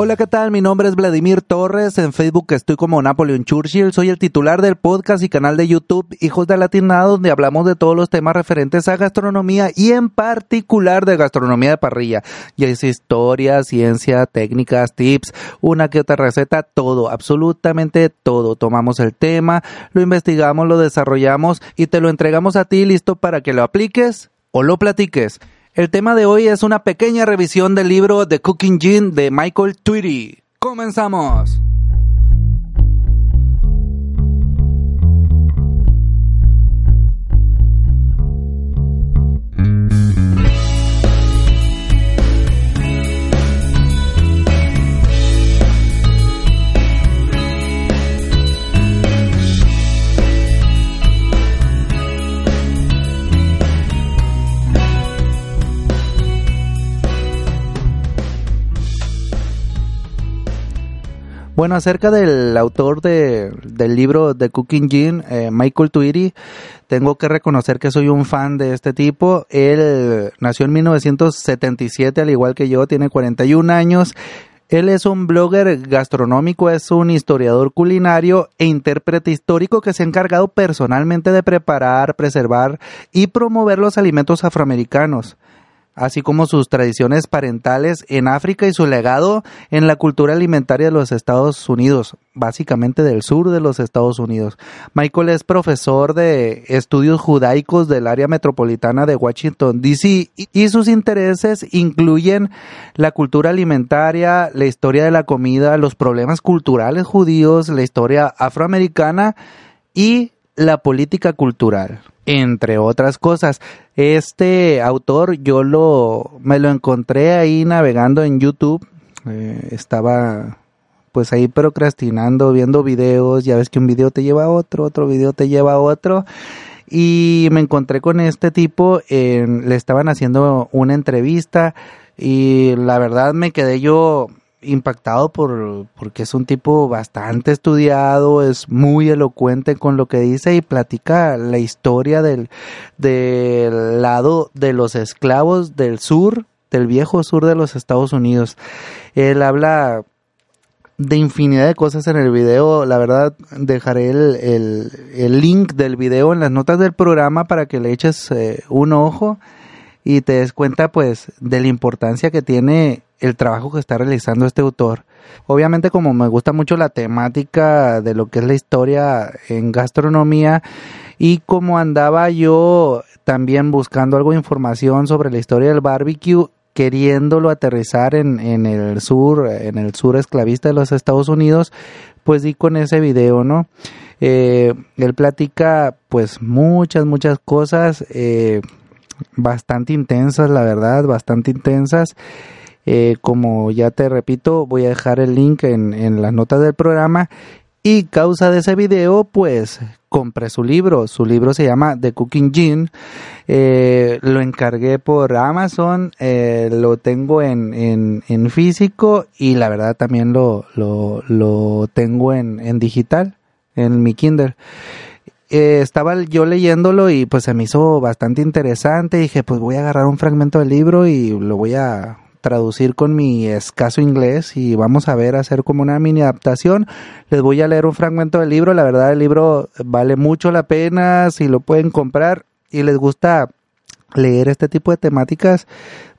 Hola, ¿qué tal? Mi nombre es Vladimir Torres. En Facebook estoy como Napoleon Churchill. Soy el titular del podcast y canal de YouTube Hijos de Latina, donde hablamos de todos los temas referentes a gastronomía y en particular de gastronomía de parrilla. Ya es historia, ciencia, técnicas, tips, una que otra receta, todo, absolutamente todo. Tomamos el tema, lo investigamos, lo desarrollamos y te lo entregamos a ti listo para que lo apliques o lo platiques. El tema de hoy es una pequeña revisión del libro The Cooking Gene de Michael Tweedy. ¡Comenzamos! Bueno, acerca del autor de, del libro The Cooking Gene, eh, Michael Tweedy, tengo que reconocer que soy un fan de este tipo. Él nació en 1977, al igual que yo, tiene 41 años. Él es un blogger gastronómico, es un historiador culinario e intérprete histórico que se ha encargado personalmente de preparar, preservar y promover los alimentos afroamericanos así como sus tradiciones parentales en África y su legado en la cultura alimentaria de los Estados Unidos, básicamente del sur de los Estados Unidos. Michael es profesor de estudios judaicos del área metropolitana de Washington, D.C. y sus intereses incluyen la cultura alimentaria, la historia de la comida, los problemas culturales judíos, la historia afroamericana y la política cultural entre otras cosas. Este autor yo lo me lo encontré ahí navegando en YouTube. Eh, estaba pues ahí procrastinando, viendo videos, ya ves que un video te lleva a otro, otro video te lleva a otro. Y me encontré con este tipo, le estaban haciendo una entrevista y la verdad me quedé yo impactado por porque es un tipo bastante estudiado, es muy elocuente con lo que dice y platica la historia del, del lado de los esclavos del sur, del viejo sur de los Estados Unidos. Él habla de infinidad de cosas en el video. La verdad, dejaré el, el, el link del video en las notas del programa para que le eches eh, un ojo y te des cuenta pues de la importancia que tiene el trabajo que está realizando este autor. Obviamente como me gusta mucho la temática de lo que es la historia en gastronomía y como andaba yo también buscando algo de información sobre la historia del barbecue, queriéndolo aterrizar en, en el sur, en el sur esclavista de los Estados Unidos, pues di con ese video, ¿no? Eh, él platica pues muchas, muchas cosas, eh, bastante intensas, la verdad, bastante intensas. Eh, como ya te repito, voy a dejar el link en, en las notas del programa. Y causa de ese video, pues compré su libro. Su libro se llama The Cooking Gene. Eh, lo encargué por Amazon. Eh, lo tengo en, en, en, físico y la verdad también lo, lo, lo tengo en, en digital, en mi Kindle. Eh, estaba yo leyéndolo y pues se me hizo bastante interesante. Dije, pues voy a agarrar un fragmento del libro y lo voy a traducir con mi escaso inglés y vamos a ver hacer como una mini adaptación. Les voy a leer un fragmento del libro. La verdad, el libro vale mucho la pena si lo pueden comprar y les gusta leer este tipo de temáticas,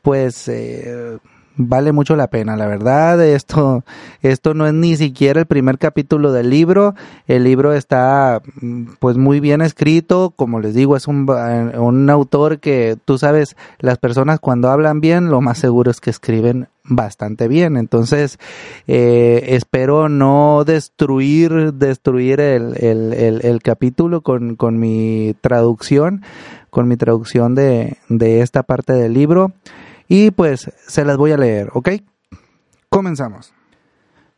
pues eh, vale mucho la pena, la verdad. Esto, esto no es ni siquiera el primer capítulo del libro. El libro está, mm, pues, muy bien escrito. Como les digo, es un, un autor que, tú sabes, las personas cuando hablan bien, lo más seguro es que escriben bastante bien. Entonces, eh, espero no destruir, destruir el, el, el, el capítulo con, con mi traducción, con mi traducción de, de esta parte del libro. Y pues se las voy a leer, ¿ok? Comenzamos.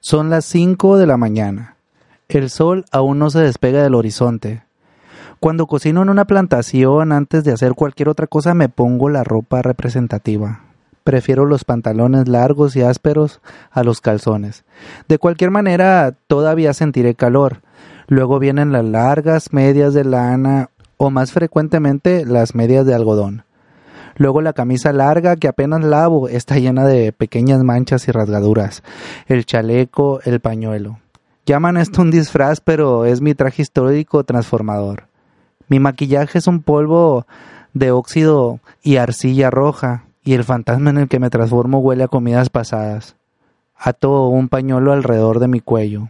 Son las 5 de la mañana. El sol aún no se despega del horizonte. Cuando cocino en una plantación, antes de hacer cualquier otra cosa, me pongo la ropa representativa. Prefiero los pantalones largos y ásperos a los calzones. De cualquier manera, todavía sentiré calor. Luego vienen las largas medias de lana o más frecuentemente las medias de algodón. Luego la camisa larga que apenas lavo está llena de pequeñas manchas y rasgaduras. El chaleco, el pañuelo. Llaman esto un disfraz, pero es mi traje histórico transformador. Mi maquillaje es un polvo de óxido y arcilla roja, y el fantasma en el que me transformo huele a comidas pasadas. Ato un pañuelo alrededor de mi cuello.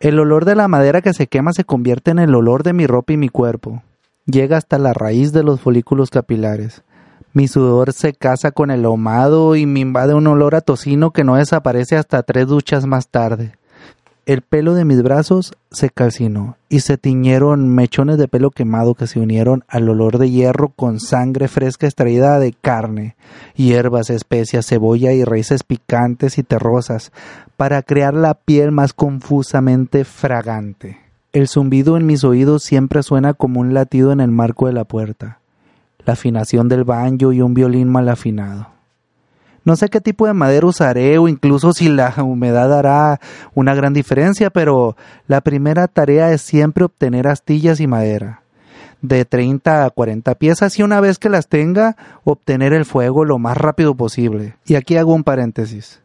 El olor de la madera que se quema se convierte en el olor de mi ropa y mi cuerpo. Llega hasta la raíz de los folículos capilares. Mi sudor se casa con el ahumado y me invade un olor a tocino que no desaparece hasta tres duchas más tarde. El pelo de mis brazos se calcinó y se tiñeron mechones de pelo quemado que se unieron al olor de hierro con sangre fresca extraída de carne, hierbas, especias, cebolla y raíces picantes y terrosas para crear la piel más confusamente fragante. El zumbido en mis oídos siempre suena como un latido en el marco de la puerta la afinación del banjo y un violín mal afinado. No sé qué tipo de madera usaré o incluso si la humedad hará una gran diferencia, pero la primera tarea es siempre obtener astillas y madera de 30 a 40 piezas y una vez que las tenga, obtener el fuego lo más rápido posible. Y aquí hago un paréntesis.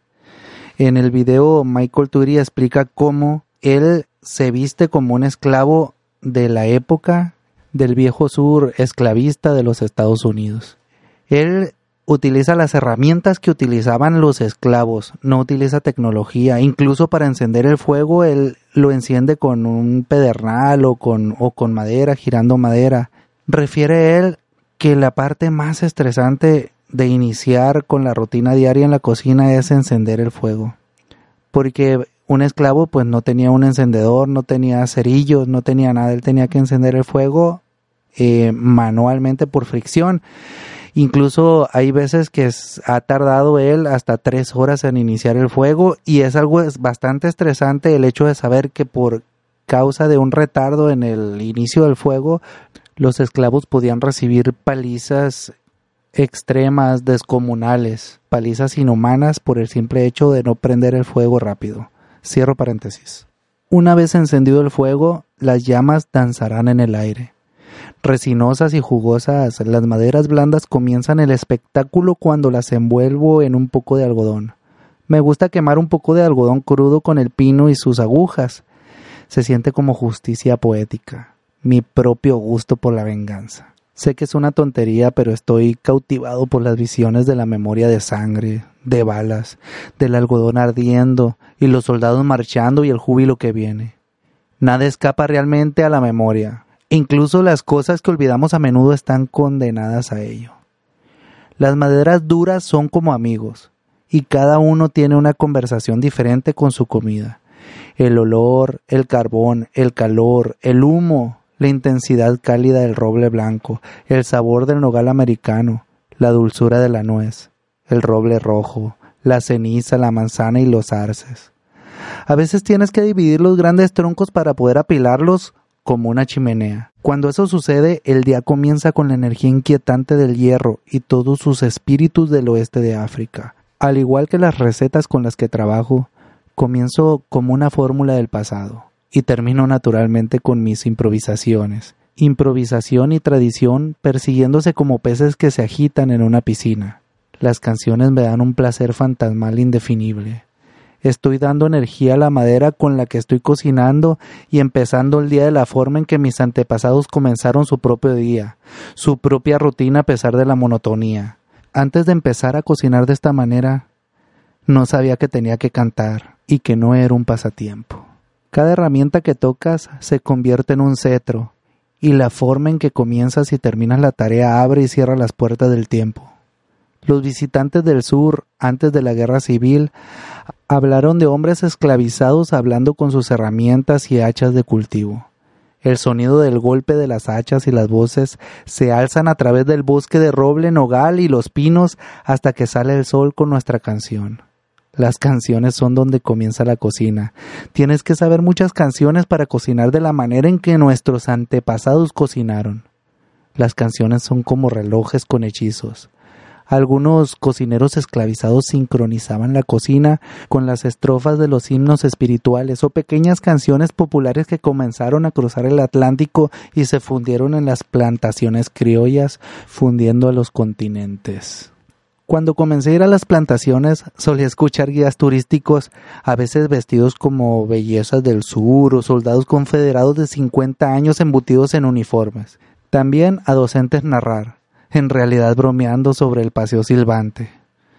En el video Michael Turi explica cómo él se viste como un esclavo de la época del viejo sur esclavista de los Estados Unidos. Él utiliza las herramientas que utilizaban los esclavos, no utiliza tecnología, incluso para encender el fuego él lo enciende con un pedernal o con, o con madera, girando madera. Refiere él que la parte más estresante de iniciar con la rutina diaria en la cocina es encender el fuego. Porque un esclavo pues no tenía un encendedor, no tenía cerillos, no tenía nada, él tenía que encender el fuego eh, manualmente por fricción. Incluso hay veces que ha tardado él hasta tres horas en iniciar el fuego y es algo bastante estresante el hecho de saber que por causa de un retardo en el inicio del fuego, los esclavos podían recibir palizas extremas, descomunales, palizas inhumanas por el simple hecho de no prender el fuego rápido. Cierro paréntesis. Una vez encendido el fuego, las llamas danzarán en el aire. Resinosas y jugosas, las maderas blandas comienzan el espectáculo cuando las envuelvo en un poco de algodón. Me gusta quemar un poco de algodón crudo con el pino y sus agujas. Se siente como justicia poética, mi propio gusto por la venganza. Sé que es una tontería, pero estoy cautivado por las visiones de la memoria de sangre, de balas, del algodón ardiendo y los soldados marchando y el júbilo que viene. Nada escapa realmente a la memoria, Incluso las cosas que olvidamos a menudo están condenadas a ello. Las maderas duras son como amigos, y cada uno tiene una conversación diferente con su comida. El olor, el carbón, el calor, el humo, la intensidad cálida del roble blanco, el sabor del nogal americano, la dulzura de la nuez, el roble rojo, la ceniza, la manzana y los arces. A veces tienes que dividir los grandes troncos para poder apilarlos como una chimenea. Cuando eso sucede, el día comienza con la energía inquietante del hierro y todos sus espíritus del oeste de África. Al igual que las recetas con las que trabajo, comienzo como una fórmula del pasado y termino naturalmente con mis improvisaciones. Improvisación y tradición persiguiéndose como peces que se agitan en una piscina. Las canciones me dan un placer fantasmal indefinible. Estoy dando energía a la madera con la que estoy cocinando y empezando el día de la forma en que mis antepasados comenzaron su propio día, su propia rutina a pesar de la monotonía. Antes de empezar a cocinar de esta manera, no sabía que tenía que cantar y que no era un pasatiempo. Cada herramienta que tocas se convierte en un cetro, y la forma en que comienzas y terminas la tarea abre y cierra las puertas del tiempo. Los visitantes del sur, antes de la guerra civil, hablaron de hombres esclavizados hablando con sus herramientas y hachas de cultivo. El sonido del golpe de las hachas y las voces se alzan a través del bosque de roble, nogal y los pinos hasta que sale el sol con nuestra canción. Las canciones son donde comienza la cocina. Tienes que saber muchas canciones para cocinar de la manera en que nuestros antepasados cocinaron. Las canciones son como relojes con hechizos. Algunos cocineros esclavizados sincronizaban la cocina con las estrofas de los himnos espirituales o pequeñas canciones populares que comenzaron a cruzar el Atlántico y se fundieron en las plantaciones criollas, fundiendo a los continentes. Cuando comencé a ir a las plantaciones, solía escuchar guías turísticos, a veces vestidos como bellezas del sur o soldados confederados de 50 años embutidos en uniformes. También a docentes narrar, en realidad bromeando sobre el paseo silbante.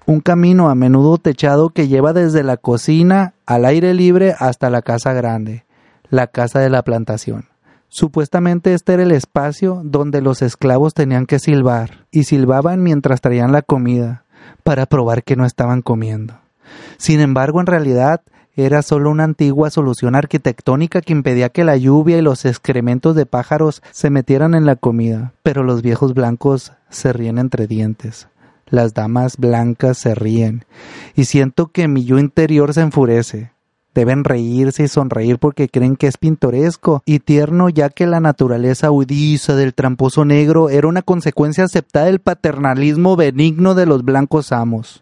Un camino a menudo techado que lleva desde la cocina al aire libre hasta la casa grande, la casa de la plantación. Supuestamente este era el espacio donde los esclavos tenían que silbar, y silbaban mientras traían la comida, para probar que no estaban comiendo. Sin embargo, en realidad era solo una antigua solución arquitectónica que impedía que la lluvia y los excrementos de pájaros se metieran en la comida, pero los viejos blancos se ríen entre dientes. Las damas blancas se ríen, y siento que mi yo interior se enfurece. Deben reírse y sonreír porque creen que es pintoresco y tierno ya que la naturaleza huidiza del tramposo negro era una consecuencia aceptada del paternalismo benigno de los blancos amos.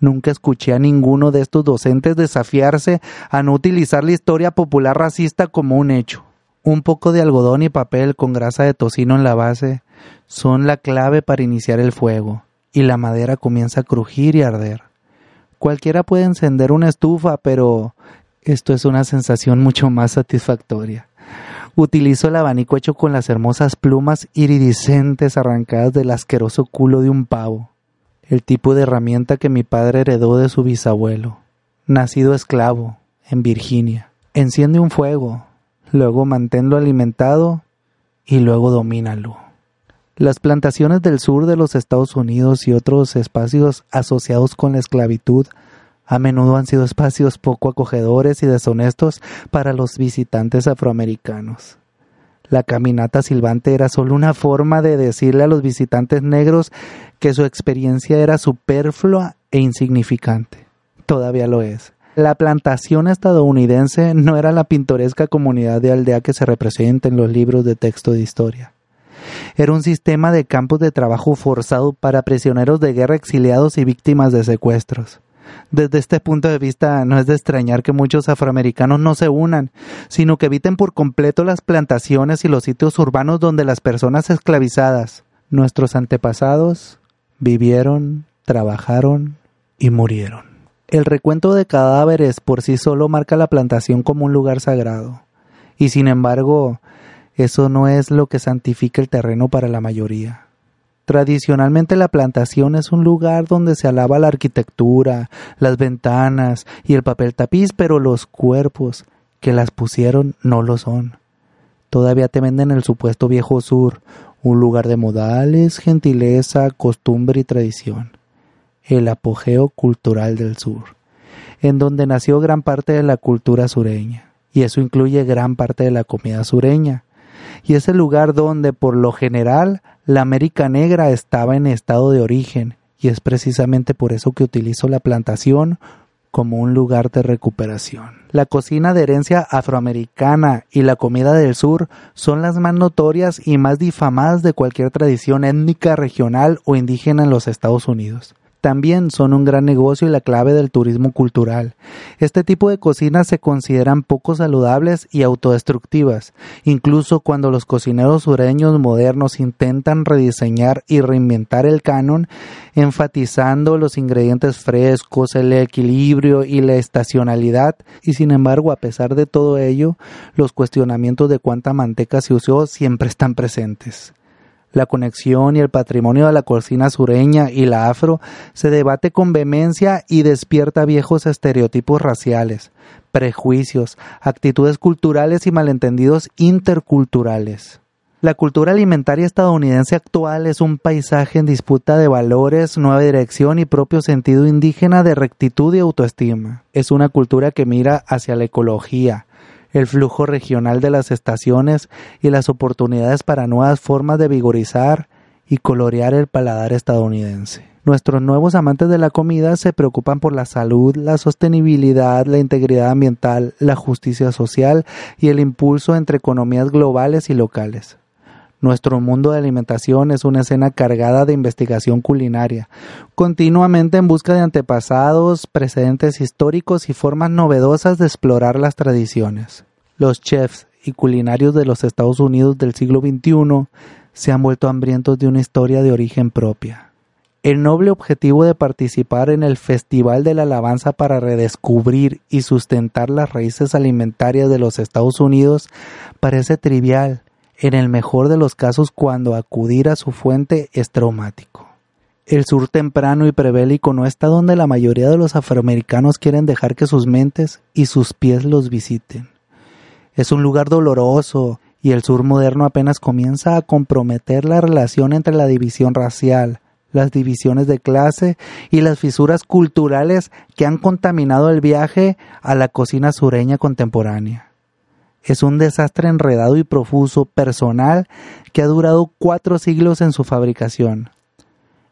Nunca escuché a ninguno de estos docentes desafiarse a no utilizar la historia popular racista como un hecho. Un poco de algodón y papel con grasa de tocino en la base son la clave para iniciar el fuego, y la madera comienza a crujir y arder. Cualquiera puede encender una estufa, pero esto es una sensación mucho más satisfactoria. Utilizo el abanico hecho con las hermosas plumas iridiscentes arrancadas del asqueroso culo de un pavo, el tipo de herramienta que mi padre heredó de su bisabuelo, nacido esclavo, en Virginia. Enciende un fuego, luego manténlo alimentado y luego domínalo. Las plantaciones del sur de los Estados Unidos y otros espacios asociados con la esclavitud a menudo han sido espacios poco acogedores y deshonestos para los visitantes afroamericanos. La caminata silbante era solo una forma de decirle a los visitantes negros que su experiencia era superflua e insignificante. Todavía lo es. La plantación estadounidense no era la pintoresca comunidad de aldea que se representa en los libros de texto de historia. Era un sistema de campos de trabajo forzado para prisioneros de guerra exiliados y víctimas de secuestros. Desde este punto de vista no es de extrañar que muchos afroamericanos no se unan, sino que eviten por completo las plantaciones y los sitios urbanos donde las personas esclavizadas, nuestros antepasados, vivieron, trabajaron y murieron. El recuento de cadáveres por sí solo marca la plantación como un lugar sagrado, y sin embargo eso no es lo que santifica el terreno para la mayoría. Tradicionalmente la plantación es un lugar donde se alaba la arquitectura, las ventanas y el papel tapiz, pero los cuerpos que las pusieron no lo son. Todavía te venden el supuesto viejo sur, un lugar de modales, gentileza, costumbre y tradición. El apogeo cultural del sur, en donde nació gran parte de la cultura sureña, y eso incluye gran parte de la comida sureña y es el lugar donde por lo general la América Negra estaba en estado de origen, y es precisamente por eso que utilizo la plantación como un lugar de recuperación. La cocina de herencia afroamericana y la comida del sur son las más notorias y más difamadas de cualquier tradición étnica regional o indígena en los Estados Unidos. También son un gran negocio y la clave del turismo cultural. Este tipo de cocinas se consideran poco saludables y autodestructivas, incluso cuando los cocineros sureños modernos intentan rediseñar y reinventar el canon, enfatizando los ingredientes frescos, el equilibrio y la estacionalidad, y sin embargo, a pesar de todo ello, los cuestionamientos de cuánta manteca se usó siempre están presentes la conexión y el patrimonio de la cocina sureña y la afro se debate con vehemencia y despierta viejos estereotipos raciales, prejuicios, actitudes culturales y malentendidos interculturales. La cultura alimentaria estadounidense actual es un paisaje en disputa de valores, nueva dirección y propio sentido indígena de rectitud y autoestima. Es una cultura que mira hacia la ecología, el flujo regional de las estaciones y las oportunidades para nuevas formas de vigorizar y colorear el paladar estadounidense. Nuestros nuevos amantes de la comida se preocupan por la salud, la sostenibilidad, la integridad ambiental, la justicia social y el impulso entre economías globales y locales. Nuestro mundo de alimentación es una escena cargada de investigación culinaria, continuamente en busca de antepasados, precedentes históricos y formas novedosas de explorar las tradiciones. Los chefs y culinarios de los Estados Unidos del siglo XXI se han vuelto hambrientos de una historia de origen propia. El noble objetivo de participar en el Festival de la Alabanza para redescubrir y sustentar las raíces alimentarias de los Estados Unidos parece trivial, en el mejor de los casos cuando acudir a su fuente es traumático. El sur temprano y prebélico no está donde la mayoría de los afroamericanos quieren dejar que sus mentes y sus pies los visiten. Es un lugar doloroso y el sur moderno apenas comienza a comprometer la relación entre la división racial, las divisiones de clase y las fisuras culturales que han contaminado el viaje a la cocina sureña contemporánea. Es un desastre enredado y profuso, personal, que ha durado cuatro siglos en su fabricación.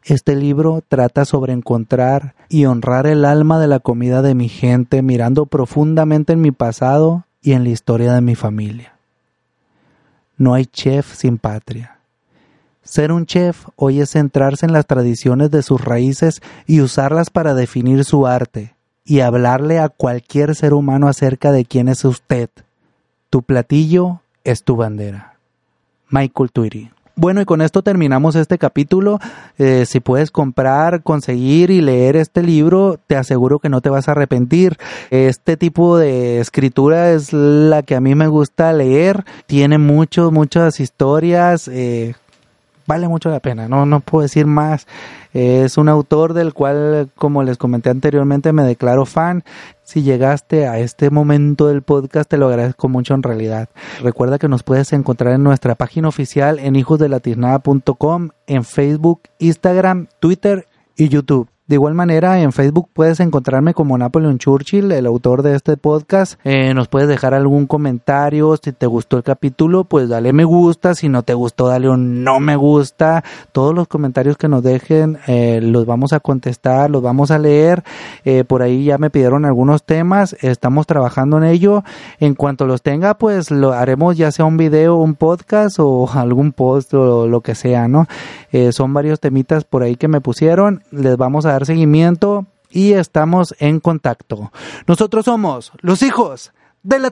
Este libro trata sobre encontrar y honrar el alma de la comida de mi gente, mirando profundamente en mi pasado y en la historia de mi familia. No hay chef sin patria. Ser un chef hoy es centrarse en las tradiciones de sus raíces y usarlas para definir su arte y hablarle a cualquier ser humano acerca de quién es usted tu platillo es tu bandera. Michael Tweedy. Bueno, y con esto terminamos este capítulo. Eh, si puedes comprar, conseguir y leer este libro, te aseguro que no te vas a arrepentir. Este tipo de escritura es la que a mí me gusta leer. Tiene muchos, muchas historias. Eh, vale mucho la pena, no, no puedo decir más. Es un autor del cual, como les comenté anteriormente, me declaro fan. Si llegaste a este momento del podcast, te lo agradezco mucho en realidad. Recuerda que nos puedes encontrar en nuestra página oficial en hijosdelatiznada.com, en Facebook, Instagram, Twitter y YouTube. De igual manera, en Facebook puedes encontrarme como Napoleon Churchill, el autor de este podcast. Eh, nos puedes dejar algún comentario. Si te gustó el capítulo, pues dale me gusta. Si no te gustó, dale un no me gusta. Todos los comentarios que nos dejen eh, los vamos a contestar, los vamos a leer. Eh, por ahí ya me pidieron algunos temas. Estamos trabajando en ello. En cuanto los tenga, pues lo haremos ya sea un video, un podcast o algún post o lo que sea, ¿no? son varios temitas por ahí que me pusieron. Les vamos a dar seguimiento y estamos en contacto. Nosotros somos los hijos de la